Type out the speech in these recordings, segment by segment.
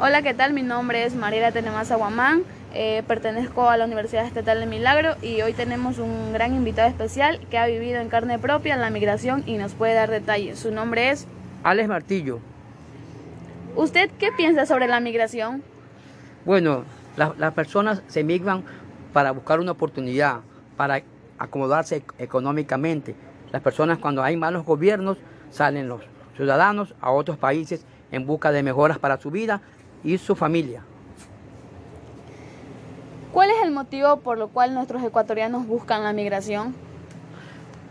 Hola, ¿qué tal? Mi nombre es Mariela Tenemasa Guamán, eh, pertenezco a la Universidad Estatal de Milagro y hoy tenemos un gran invitado especial que ha vivido en carne propia la migración y nos puede dar detalles. Su nombre es... Alex Martillo. ¿Usted qué piensa sobre la migración? Bueno, las personas se migran para buscar una oportunidad, para acomodarse económicamente. Las personas cuando hay malos gobiernos salen los ciudadanos a otros países en busca de mejoras para su vida y su familia. ¿Cuál es el motivo por lo cual nuestros ecuatorianos buscan la migración?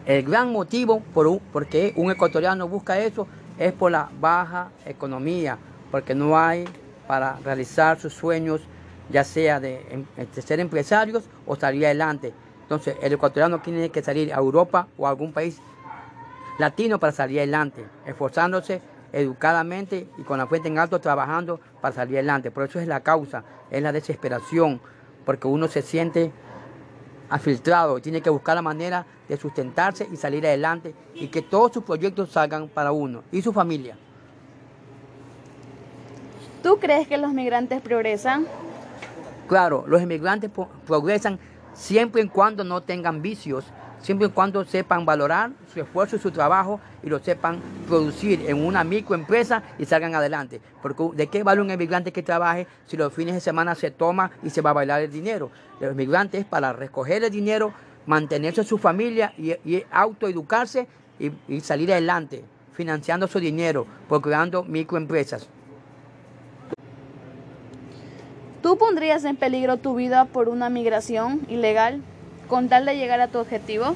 El gran motivo por por qué un ecuatoriano busca eso es por la baja economía, porque no hay para realizar sus sueños, ya sea de, em, de ser empresarios o salir adelante. Entonces, el ecuatoriano tiene que salir a Europa o a algún país latino para salir adelante, esforzándose educadamente y con la fuente en alto trabajando para salir adelante. Por eso es la causa, es la desesperación, porque uno se siente afiltrado y tiene que buscar la manera de sustentarse y salir adelante y que todos sus proyectos salgan para uno y su familia. ¿Tú crees que los migrantes progresan? Claro, los inmigrantes progresan siempre y cuando no tengan vicios siempre y cuando sepan valorar su esfuerzo y su trabajo y lo sepan producir en una microempresa y salgan adelante. Porque ¿de qué vale un emigrante que trabaje si los fines de semana se toma y se va a bailar el dinero? Los emigrantes es para recoger el dinero, mantenerse su familia y, autoeducarse y, y salir adelante, financiando su dinero, procurando microempresas. ¿Tú pondrías en peligro tu vida por una migración ilegal? Con tal de llegar a tu objetivo?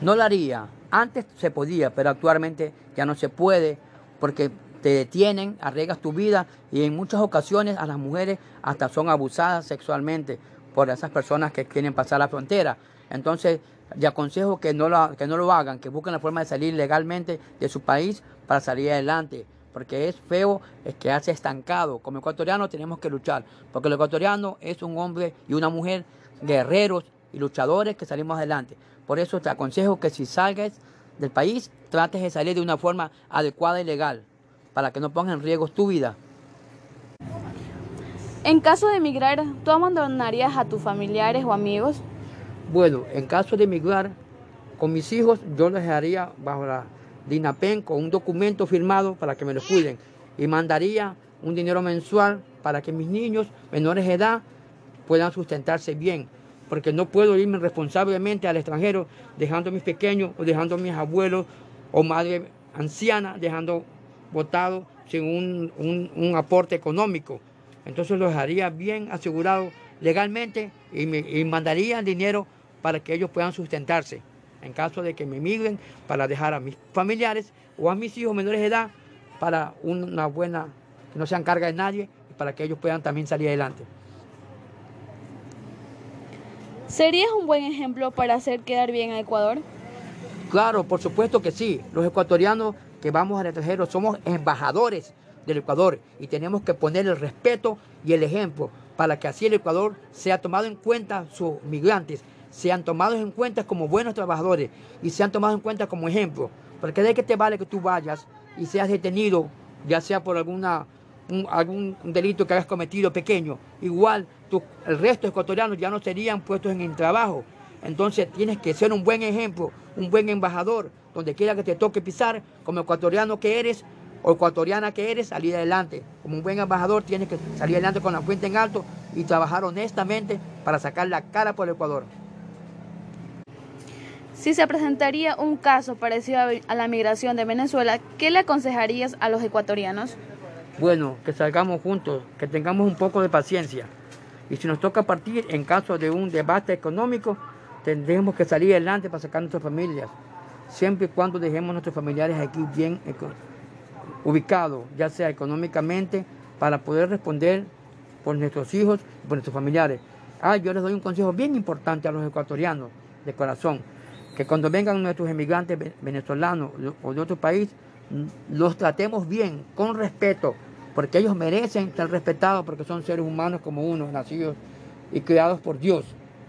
No lo haría. Antes se podía, pero actualmente ya no se puede porque te detienen, arriesgas tu vida y en muchas ocasiones a las mujeres hasta son abusadas sexualmente por esas personas que quieren pasar la frontera. Entonces, le aconsejo que no, lo, que no lo hagan, que busquen la forma de salir legalmente de su país para salir adelante, porque es feo es quedarse estancado. Como ecuatoriano tenemos que luchar, porque el ecuatoriano es un hombre y una mujer guerreros y luchadores que salimos adelante. Por eso te aconsejo que si salgas del país, trates de salir de una forma adecuada y legal, para que no pongas en riesgo tu vida. En caso de emigrar, ¿tú abandonarías a tus familiares o amigos? Bueno, en caso de emigrar, con mis hijos yo los dejaría bajo la DINAPEN con un documento firmado para que me los cuiden y mandaría un dinero mensual para que mis niños menores de edad puedan sustentarse bien porque no puedo irme responsablemente al extranjero dejando a mis pequeños o dejando a mis abuelos o madre anciana, dejando votados sin un, aporte económico. Entonces los dejaría bien asegurados legalmente y, me, y mandaría dinero para que ellos puedan sustentarse en caso de que me migren para dejar a mis familiares o a mis hijos menores de edad para una buena, que no sean carga de nadie y para que ellos puedan también salir adelante. ¿Serías un buen ejemplo para hacer quedar bien a Ecuador? Claro, por supuesto que sí. Los ecuatorianos que vamos al extranjero somos embajadores del Ecuador y tenemos que poner el respeto y el ejemplo para que así el Ecuador sea tomado en cuenta, sus migrantes sean tomados en cuenta como buenos trabajadores y sean tomados en cuenta como ejemplo. Porque de qué te vale que tú vayas y seas detenido, ya sea por alguna algún delito que hayas cometido pequeño, igual el resto de ecuatorianos ya no serían puestos en el trabajo. Entonces tienes que ser un buen ejemplo, un buen embajador, donde quiera que te toque pisar, como ecuatoriano que eres o ecuatoriana que eres, salir adelante. Como un buen embajador tienes que salir adelante con la fuente en alto y trabajar honestamente para sacar la cara por el Ecuador. Si se presentaría un caso parecido a la migración de Venezuela, ¿qué le aconsejarías a los ecuatorianos? Bueno, que salgamos juntos, que tengamos un poco de paciencia. Y si nos toca partir en caso de un debate económico, tendremos que salir adelante para sacar nuestras familias, siempre y cuando dejemos a nuestros familiares aquí bien ubicados, ya sea económicamente, para poder responder por nuestros hijos y por nuestros familiares. Ah, yo les doy un consejo bien importante a los ecuatorianos de corazón, que cuando vengan nuestros emigrantes venezolanos o de otro país, los tratemos bien, con respeto, porque ellos merecen ser respetados porque son seres humanos como uno, nacidos y criados por Dios.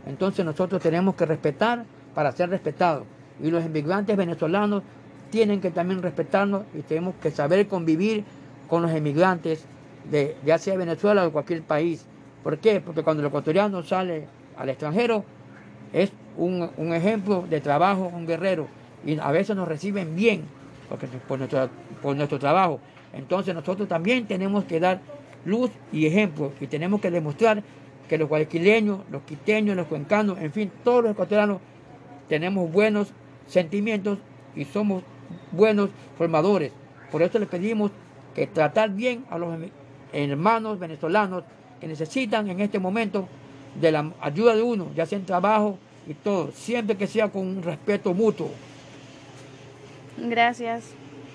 Entonces nosotros tenemos que respetar para ser respetados. Y los inmigrantes venezolanos tienen que también respetarnos y tenemos que saber convivir con los inmigrantes de ya sea Venezuela o cualquier país. ¿Por qué? Porque cuando el ecuatoriano sale al extranjero es un, ejemplo de trabajo, un guerrero. Y a veces nos reciben bien porque, por, nuestro, por nuestro trabajo. Entonces nosotros también tenemos que dar luz y ejemplo y tenemos que demostrar que los guayaquileños, los quiteños, los cuencanos, en fin, todos los ecuatorianos tenemos buenos sentimientos y somos buenos formadores. Por eso les pedimos que tratar bien a los hermanos venezolanos que necesitan en este momento de la ayuda de uno, ya sea en trabajo y todo, siempre que sea con un respeto mutuo. Gracias.